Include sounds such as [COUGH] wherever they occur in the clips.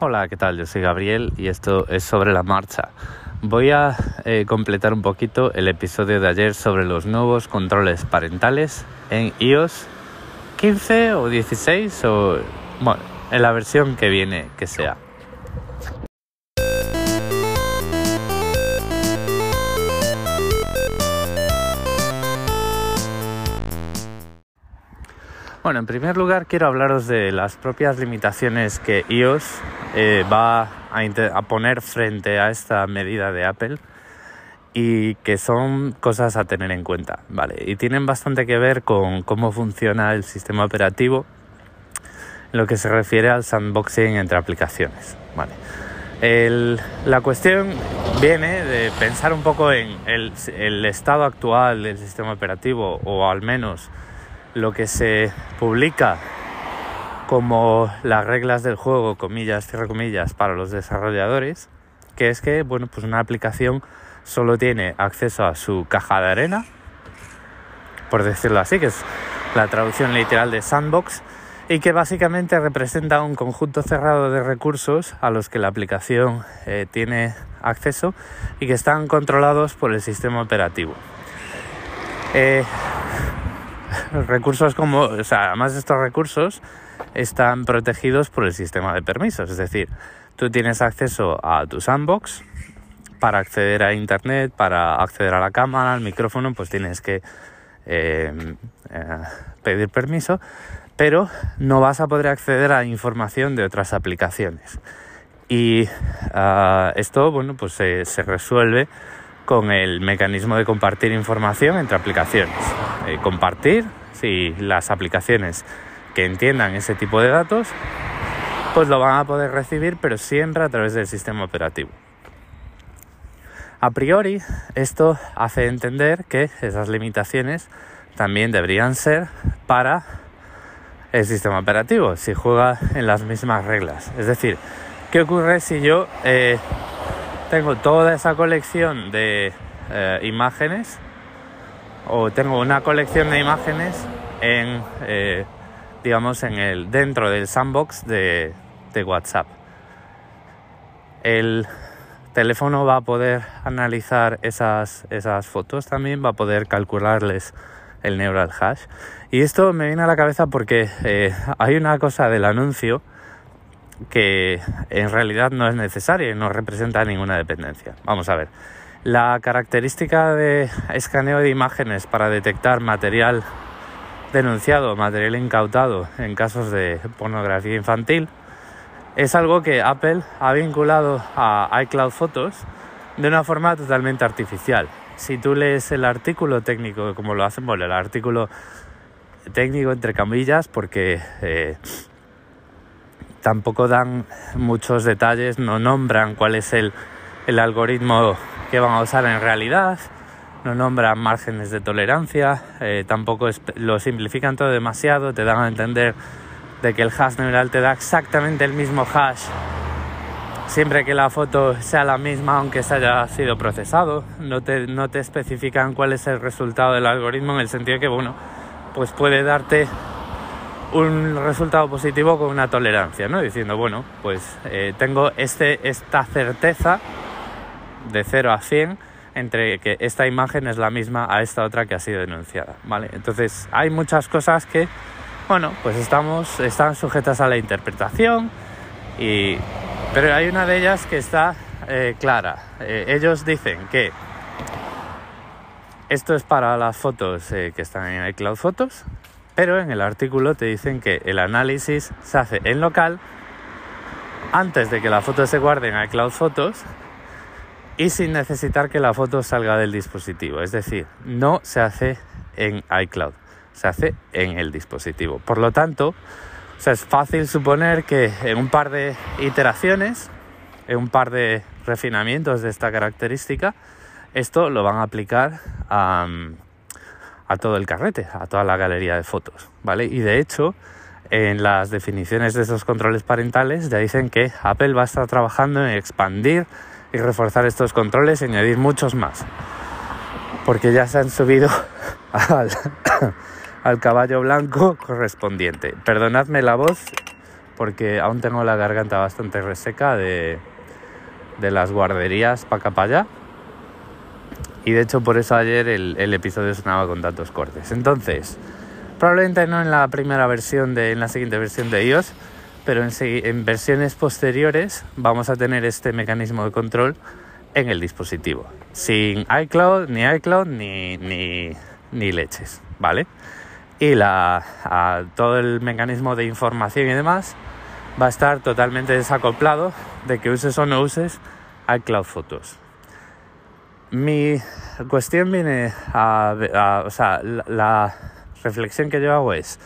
Hola, ¿qué tal? Yo soy Gabriel y esto es sobre la marcha. Voy a eh, completar un poquito el episodio de ayer sobre los nuevos controles parentales en iOS 15 o 16 o bueno, en la versión que viene que sea. Bueno, en primer lugar quiero hablaros de las propias limitaciones que iOS eh, va a, poner frente a esta medida de Apple y que son cosas a tener en cuenta, ¿vale? Y tienen bastante que ver con cómo funciona el sistema operativo en lo que se refiere al sandboxing entre aplicaciones, ¿vale? la cuestión viene de pensar un poco en el estado actual del sistema operativo o al menos lo que se publica como las reglas del juego, comillas, cierre comillas, para los desarrolladores, que es que, bueno, pues una aplicación solo tiene acceso a su caja de arena, por decirlo así, que es la traducción literal de sandbox, y que básicamente representa un conjunto cerrado de recursos a los que la aplicación eh, tiene acceso y que están controlados por el sistema operativo. Eh, [LAUGHS] recursos como, o sea, además estos recursos están protegidos por el sistema de permisos, es decir, tú tienes acceso a tu sandbox para acceder a internet, para acceder a la cámara, al micrófono, pues tienes que eh, eh, pedir permiso, pero no vas a poder acceder a información de otras aplicaciones. Y ah, esto, bueno, pues se resuelve con el mecanismo de compartir información entre aplicaciones. Eh, compartir, si las aplicaciones que entiendan ese tipo de datos, pues lo van a poder recibir, pero siempre a través del sistema operativo. A priori, esto hace entender que esas limitaciones también deberían ser para el sistema operativo, si juega en las mismas reglas. Es decir, ¿qué ocurre si yo eh, tengo toda esa colección de eh, imágenes o tengo una colección de imágenes en eh, digamos en el dentro del sandbox de, WhatsApp. El teléfono va a poder analizar esas, esas fotos también va a poder calcularles el neural hash. Y esto me viene a la cabeza porque eh, hay una cosa del anuncio que en realidad no es necesaria y no representa ninguna dependencia. Vamos a ver. La característica de escaneo de imágenes para detectar material denunciado, material incautado en casos de pornografía infantil, es algo que Apple ha vinculado a iCloud Photos de una forma totalmente artificial. Si tú lees el artículo técnico, como lo hacen, bueno, el artículo técnico entre camillas, porque eh, tampoco dan muchos detalles, no nombran cuál es el, algoritmo que van a usar en realidad, no nombran márgenes de tolerancia, eh, tampoco lo simplifican todo demasiado, te dan a entender de que el hash neural te da exactamente el mismo hash siempre que la foto sea la misma aunque se haya sido procesado, no te, no te especifican cuál es el resultado del algoritmo en el sentido que, bueno, pues puede darte un resultado positivo con una tolerancia, ¿no? Diciendo, bueno, pues eh, tengo este, esta certeza de 0 a 100 entre que esta imagen es la misma a esta otra que ha sido denunciada, ¿vale? Entonces, hay muchas cosas que, bueno, pues estamos, están sujetas a la interpretación, y, pero hay una de ellas que está eh, clara. Eh, ellos dicen que esto es para las fotos que están en iCloud Photos, pero en el artículo te dicen que el análisis se hace en local antes de que la foto se guarde en iCloud Photos y sin necesitar que la foto salga del dispositivo. Es decir, no se hace en iCloud, se hace en el dispositivo. Por lo tanto, es fácil suponer que en un par de iteraciones, en un par de refinamientos de esta característica, esto lo van a aplicar a, a todo el carrete, a toda la galería de fotos, ¿vale? Y de hecho, en las definiciones de esos controles parentales ya dicen que Apple va a estar trabajando en expandir y reforzar estos controles y añadir muchos más. Porque ya se han subido [LAUGHS] al, [COUGHS] al caballo blanco correspondiente. Perdonadme la voz, porque aún tengo la garganta bastante reseca de, de las guarderías para acá para allá. Y de hecho por eso ayer el, el, episodio sonaba con tantos cortes. Entonces, probablemente no en la primera versión de, en la siguiente versión de iOS, pero en, en versiones posteriores vamos a tener este mecanismo de control en el dispositivo. Sin iCloud, ni iCloud, ni, ni, ni leches, ¿vale? Y la, a, todo el mecanismo de información y demás va a estar totalmente desacoplado de que uses o no uses iCloud Fotos. Mi cuestión viene a, o sea, la, reflexión que yo hago es,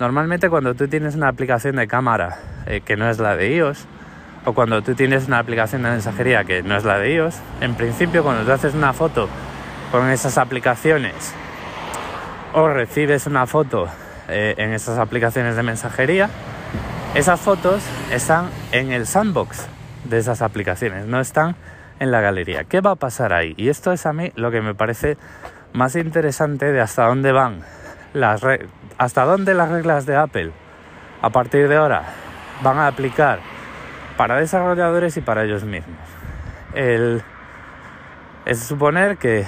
normalmente cuando tú tienes una aplicación de cámara eh, que no es la de iOS, o cuando tú tienes una aplicación de mensajería que no es la de iOS, en principio cuando tú haces una foto con esas aplicaciones o recibes una foto eh, en esas aplicaciones de mensajería, esas fotos están en el sandbox de esas aplicaciones, no están en la galería. ¿Qué va a pasar ahí? Y esto es a mí lo que me parece más interesante de hasta dónde van las hasta dónde las reglas de Apple a partir de ahora van a aplicar para desarrolladores y para ellos mismos. El, es suponer que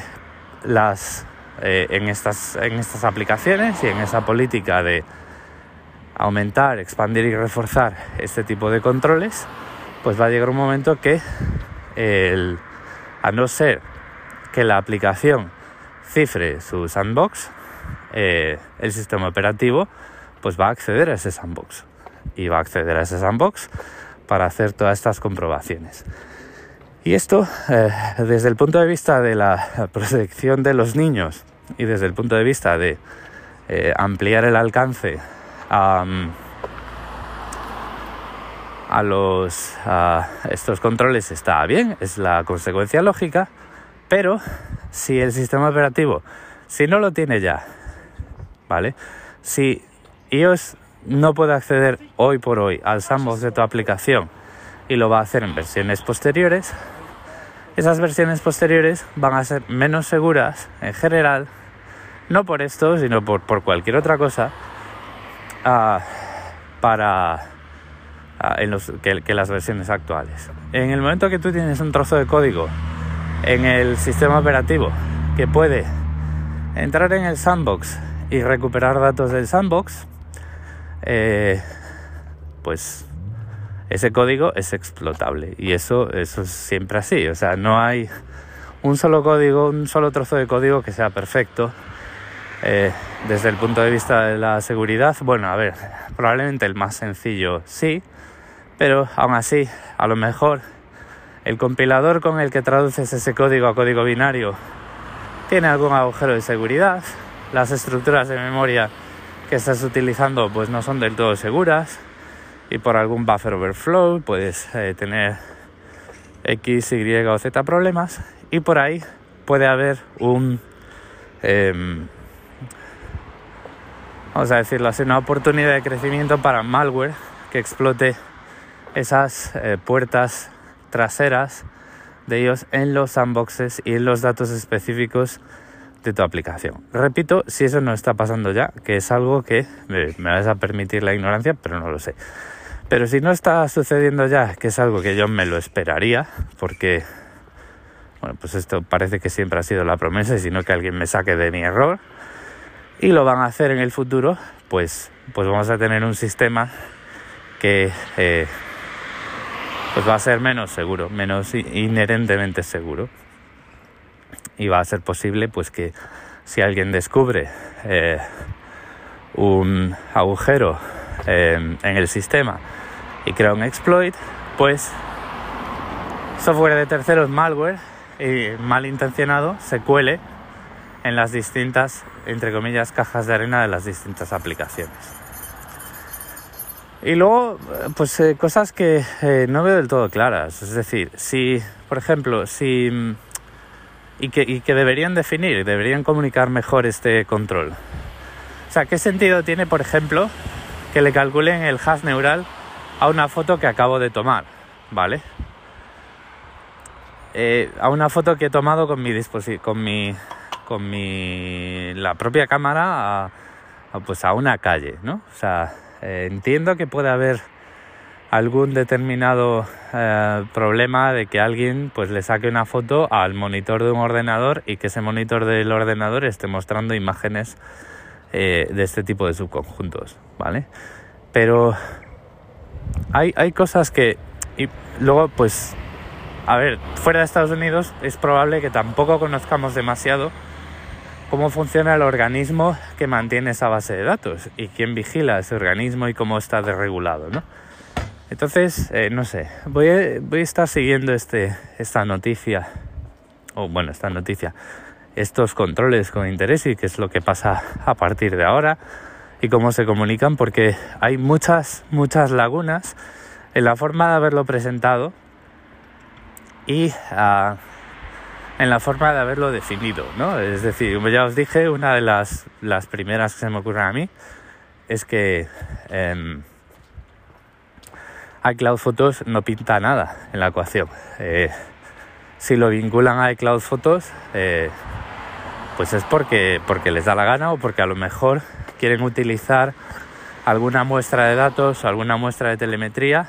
las eh, en, estas, en estas aplicaciones y en esa política de aumentar, expandir y reforzar este tipo de controles, pues va a llegar un momento que a no ser que la aplicación cifre su sandbox, eh, el sistema operativo pues va a acceder a ese sandbox y va a acceder a ese sandbox para hacer todas estas comprobaciones. Y esto, eh, desde el punto de vista de la [LAUGHS] protección de los niños y desde el punto de vista de eh, ampliar el alcance a, a los estos controles está bien, es la consecuencia lógica, pero si el sistema operativo, si no lo tiene ya, ¿vale? Si iOS no puede acceder hoy por hoy al sandbox de tu aplicación y lo va a hacer en versiones posteriores, esas versiones posteriores van a ser menos seguras en general no por esto, sino por, por cualquier otra cosa, uh, para en los, que, las versiones actuales. En el momento que tú tienes un trozo de código en el sistema operativo que puede entrar en el sandbox y recuperar datos del sandbox, eh, pues ese código es explotable y eso, eso es siempre así. O sea, no hay un solo código, un solo trozo de código que sea perfecto eh, desde el punto de vista de la seguridad, bueno, a ver, probablemente el más sencillo sí, pero aún así, a lo mejor el compilador con el que traduces ese código a código binario tiene algún agujero de seguridad, las estructuras de memoria que estás utilizando pues no son del todo seguras. Y por algún buffer overflow puedes eh, tener X, Y o Z problemas. Y por ahí puede haber un... Eh, vamos a decirlo así, una oportunidad de crecimiento para malware que explote esas eh, puertas traseras de ellos en los sandboxes y en los datos específicos de tu aplicación. Repito, si eso no está pasando ya, que es algo que me, me vas a permitir la ignorancia, pero no lo sé. Pero si no está sucediendo ya, que es algo que yo me lo esperaría, porque bueno, pues esto parece que siempre ha sido la promesa, y si no que alguien me saque de mi error, y lo van a hacer en el futuro, pues, pues vamos a tener un sistema que eh, pues va a ser menos seguro, menos inherentemente seguro. Y va a ser posible pues que si alguien descubre eh, un agujero eh, en el sistema y crea un exploit, pues software de terceros malware y malintencionado se cuele en las distintas, entre comillas, cajas de arena de las distintas aplicaciones. Y luego, pues eh, cosas que eh, no veo del todo claras. Es decir, si, por ejemplo, si... Y que, y que deberían definir, deberían comunicar mejor este control. O sea, ¿qué sentido tiene, por ejemplo, que le calculen el hash neural a una foto que acabo de tomar? ¿Vale? Eh, a una foto que he tomado con mi, con mi con mi la propia cámara a, pues a una calle, ¿no? O sea, eh, entiendo que puede haber algún determinado eh, problema de que alguien pues le saque una foto al monitor de un ordenador y que ese monitor del ordenador esté mostrando imágenes eh, de este tipo de subconjuntos, ¿vale? Pero hay, hay cosas que... Y luego, pues, a ver, fuera de Estados Unidos es probable que tampoco conozcamos demasiado cómo funciona el organismo que mantiene esa base de datos y quién vigila ese organismo y cómo está desregulado, ¿no? Entonces, eh, no sé, voy a, voy a estar siguiendo este, esta noticia, o bueno, esta noticia, estos controles con interés y qué es lo que pasa a partir de ahora y cómo se comunican, porque hay muchas, muchas lagunas en la forma de haberlo presentado y uh, en la forma de haberlo definido, ¿no? Es decir, como ya os dije, una de las, las primeras que se me ocurren a mí es que eh, iCloud Photos no pinta nada en la ecuación. Eh, si lo vinculan a iCloud Photos, eh, pues es porque, porque les da la gana o porque a lo mejor quieren utilizar alguna muestra de datos o alguna muestra de telemetría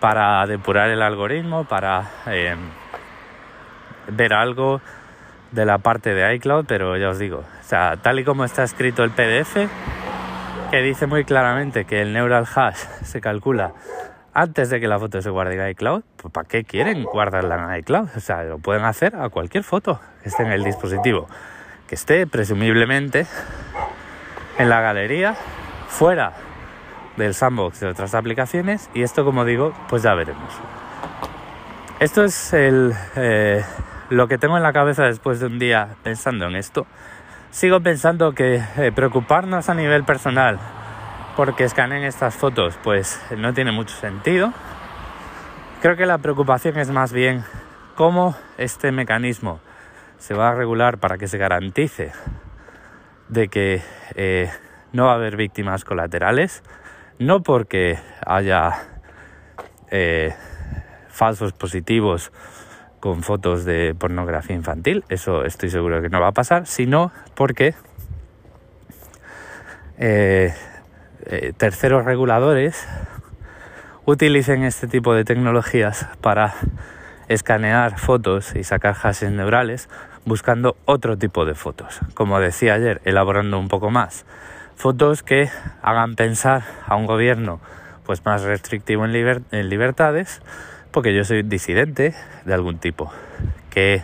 para depurar el algoritmo, para eh, ver algo de la parte de iCloud, pero ya os digo, o sea, tal y como está escrito el PDF, que dice muy claramente que el neural hash [LAUGHS] se calcula antes de que la foto se guarde en iCloud, pues ¿para qué quieren guardarla en iCloud? O sea, lo pueden hacer a cualquier foto que esté en el dispositivo, que esté presumiblemente en la galería, fuera del sandbox de otras aplicaciones, y esto, como digo, pues ya veremos. Esto es el, eh, lo que tengo en la cabeza después de un día pensando en esto. Sigo pensando que eh, preocuparnos a nivel personal porque escaneen estas fotos, pues no tiene mucho sentido. Creo que la preocupación es más bien cómo este mecanismo se va a regular para que se garantice de que eh, no va a haber víctimas colaterales, no porque haya eh, falsos positivos con fotos de pornografía infantil, eso estoy seguro que no va a pasar, sino porque eh, eh, terceros reguladores utilicen este tipo de tecnologías para escanear fotos y sacar hashes neurales buscando otro tipo de fotos. Como decía ayer, elaborando un poco más, fotos que hagan pensar a un gobierno pues más restrictivo en, en libertades, porque yo soy disidente de algún tipo, que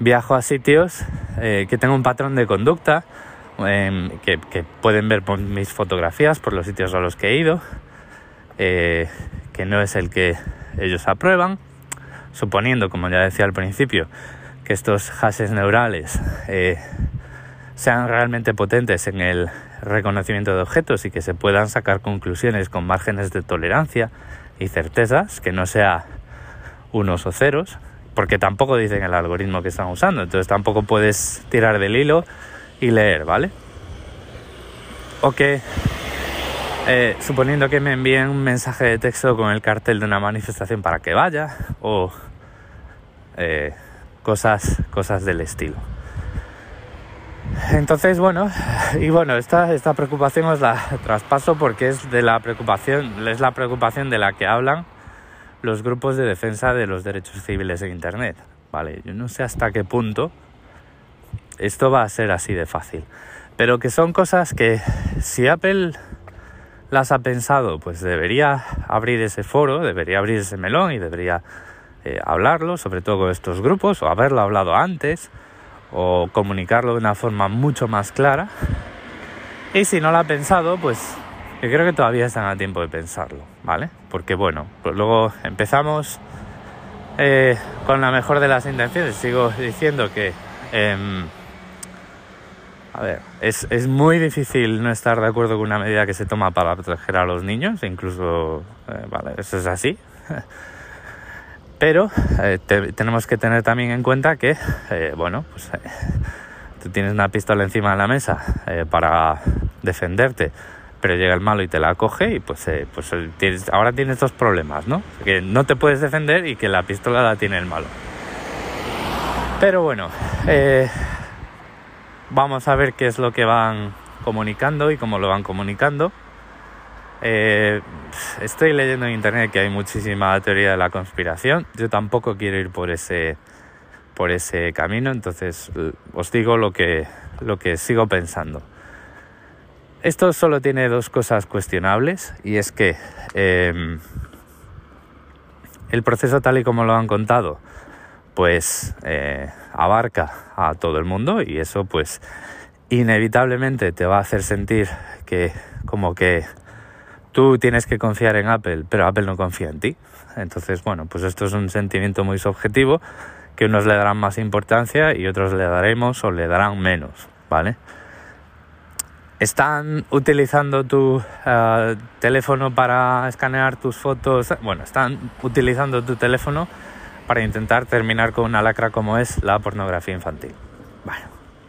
viajo a sitios eh, que tengo un patrón de conducta Em, que, pueden ver por mis fotografías, por los sitios a los que he ido, eh, que no es el que ellos aprueban, suponiendo, como ya decía al principio, que estos hashes neurales eh, sean realmente potentes en el reconocimiento de objetos y que se puedan sacar conclusiones con márgenes de tolerancia y certezas, que no sea unos o ceros, porque tampoco dicen el algoritmo que están usando, entonces tampoco puedes tirar del hilo y leer, ¿vale? O que, eh, suponiendo que me envíen un mensaje de texto con el cartel de una manifestación para que vaya, o eh, cosas, cosas del estilo. Entonces, bueno, [LAUGHS] y bueno, esta, preocupación os la traspaso porque es de la preocupación, es la preocupación de la que hablan los grupos de defensa de los derechos civiles en Internet. Vale, yo no sé hasta qué punto esto va a ser así de fácil. Pero que son cosas que si Apple las ha pensado, pues debería abrir ese foro, debería abrir ese melón y debería eh, hablarlo, sobre todo con estos grupos, o haberlo hablado antes, o comunicarlo de una forma mucho más clara. Y si no lo ha pensado, pues yo creo que todavía están a tiempo de pensarlo, ¿vale? Porque bueno, pues luego empezamos eh, con la mejor de las intenciones. Sigo diciendo que em, a ver, es, es, muy difícil no estar de acuerdo con una medida que se toma para proteger a los niños, incluso, eh, vale, eso es así. [LAUGHS] Pero eh, tenemos que tener también en cuenta que, eh, bueno, pues tú tienes una pistola encima de la mesa para defenderte, pero llega el malo y te la coge y pues, pues ahora tienes dos problemas, ¿no? Que no te puedes defender y que la pistola la tiene el malo. Pero bueno, Vamos a ver qué es lo que van comunicando y cómo lo van comunicando. Eh, estoy leyendo en internet que hay muchísima teoría de la conspiración. Yo tampoco quiero ir por ese, por ese camino, entonces os digo lo que, lo que sigo pensando. Esto solo tiene dos cosas cuestionables y es que em, el proceso tal y como lo han contado, pues eh, abarca a todo el mundo y eso pues inevitablemente te va a hacer sentir que como que tú tienes que confiar en Apple, pero Apple no confía en ti. Entonces, bueno, pues esto es un sentimiento muy subjetivo que unos le darán más importancia y otros le daremos o le darán menos, ¿vale? ¿Están utilizando tu eh, teléfono para escanear tus fotos? Bueno, están utilizando tu teléfono para intentar terminar con una lacra como es la pornografía infantil. Bueno,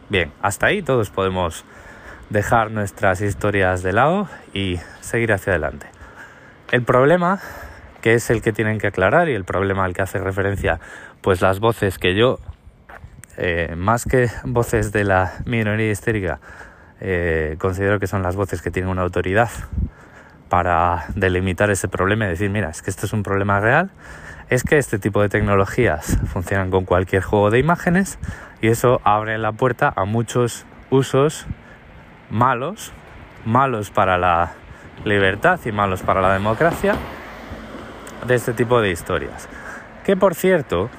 bien, hasta ahí todos podemos dejar nuestras historias de lado y seguir hacia adelante. El problema, que es el que tienen que aclarar y el problema al que hace referencia pues las voces que yo, eh, más que voces de la minoría histérica, eh, considero que son las voces que tienen una autoridad para delimitar ese problema y decir, mira, es que esto es un problema real, es que este tipo de tecnologías funcionan con cualquier juego de imágenes y eso abre la puerta a muchos usos malos, malos para la libertad y malos para la democracia de este tipo de historias. Que por cierto,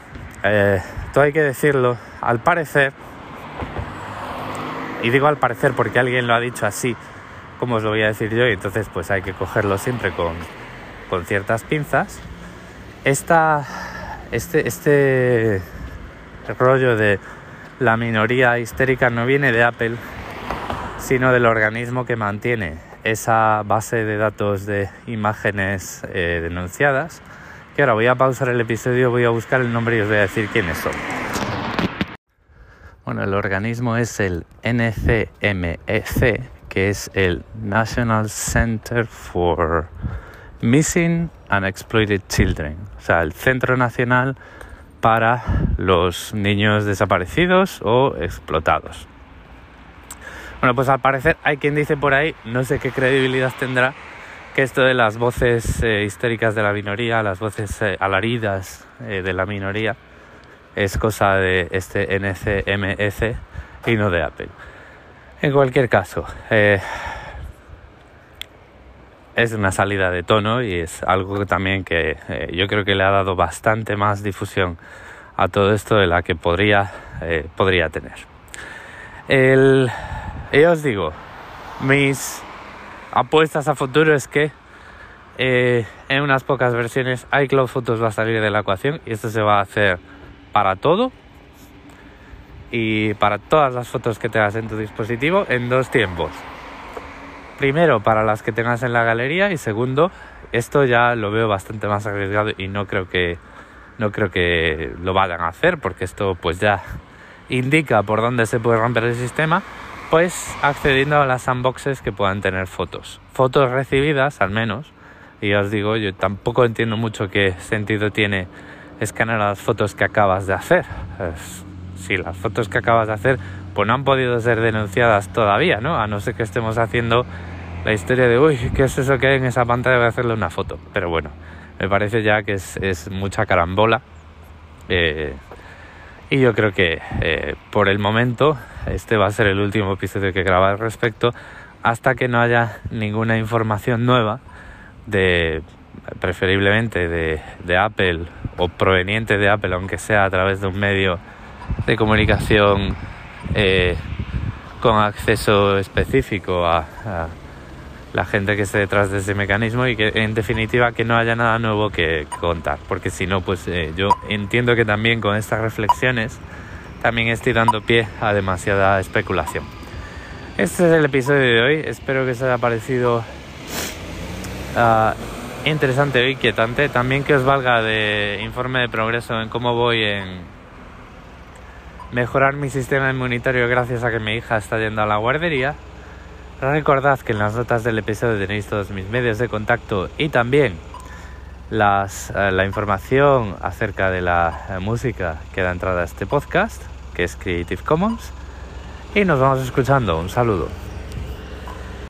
eh, todo hay que decirlo, al parecer, y digo al parecer porque alguien lo ha dicho así, como os lo voy a decir yo, y entonces pues hay que cogerlo siempre con, con ciertas pinzas. Esta, este, este rollo de la minoría histérica no viene de Apple, sino del organismo que mantiene esa base de datos de imágenes eh, denunciadas. Que ahora voy a pausar el episodio, voy a buscar el nombre y os voy a decir quiénes son. Bueno, el organismo es el NCMEC, que es el National Center for Missing and Exploited Children, o sea, el Centro Nacional para los niños desaparecidos o explotados. Bueno, pues al parecer hay quien dice por ahí, no sé qué credibilidad tendrá, que esto de las voces eh, históricas de la minoría, las voces eh, alaridas eh, de la minoría, es cosa de este NCMEC y no de Apple. En cualquier caso, es una salida de tono y es algo también que yo creo que le ha dado bastante más difusión a todo esto de la que podría, podría tener. El, yo os digo, mis apuestas a futuro es que en unas pocas versiones iCloud Photos va a salir de la ecuación y esto se va a hacer para todo y para todas las fotos que tengas en tu dispositivo en dos tiempos. Primero, para las que tengas en la galería y segundo, esto ya lo veo bastante más arriesgado y no creo que no creo que lo vayan a hacer porque esto pues ya indica por dónde se puede romper el sistema, pues accediendo a las unboxes que puedan tener fotos. Fotos recibidas al menos. Y os digo, yo tampoco entiendo mucho qué sentido tiene escanear las fotos que acabas de hacer. si las fotos que acabas de hacer pues no han podido ser denunciadas todavía, ¿no? A no ser que estemos haciendo la historia de, uy, ¿qué es eso que hay en esa pantalla? Voy a hacerle una foto. Pero bueno, me parece ya que es, mucha carambola. Eh, y yo creo que eh, por el momento este va a ser el último episodio que graba al respecto hasta que no haya ninguna información nueva de preferiblemente de, Apple o proveniente de Apple, aunque sea a través de un medio de comunicación eh, con acceso específico a, la gente que esté detrás de ese mecanismo y que en definitiva que no haya nada nuevo que contar, porque si no, pues eh, yo entiendo que también con estas reflexiones también estoy dando pie a demasiada especulación. Este es el episodio de hoy, espero que os haya parecido uh, interesante e inquietante. También que os valga de informe de progreso en cómo voy en mejorar mi sistema inmunitario gracias a que mi hija está yendo a la guardería. Recordad que en las notas del episodio tenéis todos mis medios de contacto y también las, eh, la información acerca de la eh, música que da entrada a este podcast, que es Creative Commons. Y nos vamos escuchando. Un saludo.